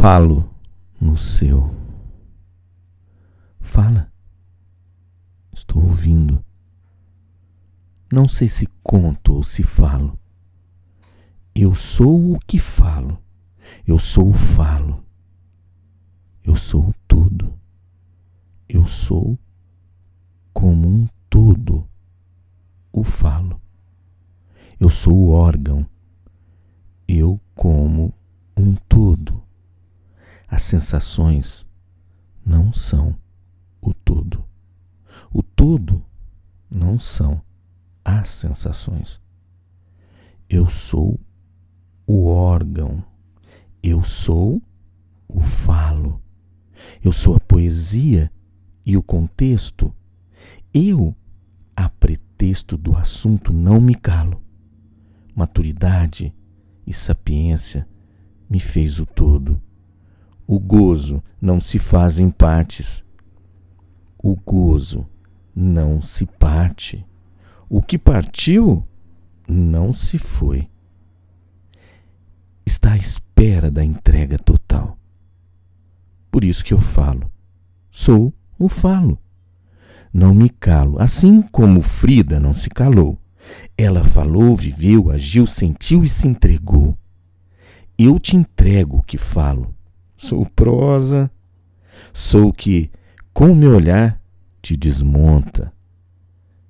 Falo no seu. Fala. Estou ouvindo. Não sei se conto ou se falo. Eu sou o que falo. Eu sou o falo. Eu sou o tudo. Eu sou como um todo o falo. Eu sou o órgão. Eu como um todo. Sensações não são o todo. O todo não são as sensações. Eu sou o órgão. Eu sou o falo. Eu sou a poesia e o contexto. Eu, a pretexto do assunto, não me calo. Maturidade e sapiência me fez o todo. O gozo não se faz em partes. O gozo não se parte. O que partiu não se foi. Está à espera da entrega total. Por isso que eu falo. Sou o falo. Não me calo, assim como Frida não se calou. Ela falou, viveu, agiu, sentiu e se entregou. Eu te entrego o que falo. Sou prosa, sou o que, com meu olhar, te desmonta,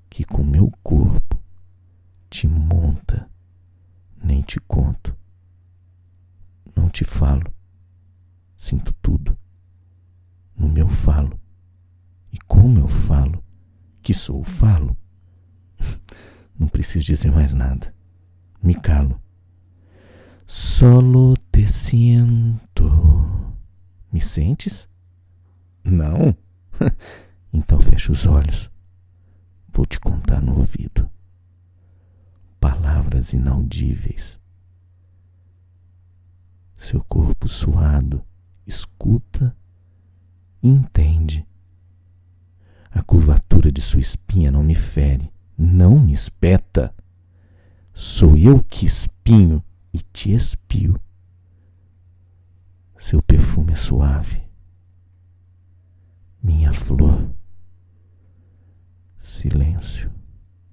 que com meu corpo te monta, nem te conto. Não te falo, sinto tudo. No meu falo, e como eu falo, que sou o falo, não preciso dizer mais nada. Me calo Solo te siento. Me sentes? Não? então fecha os olhos. Vou te contar no ouvido. Palavras inaudíveis. Seu corpo suado escuta e entende. A curvatura de sua espinha não me fere, não me espeta. Sou eu que espinho e te espio. Perfume suave, minha flor.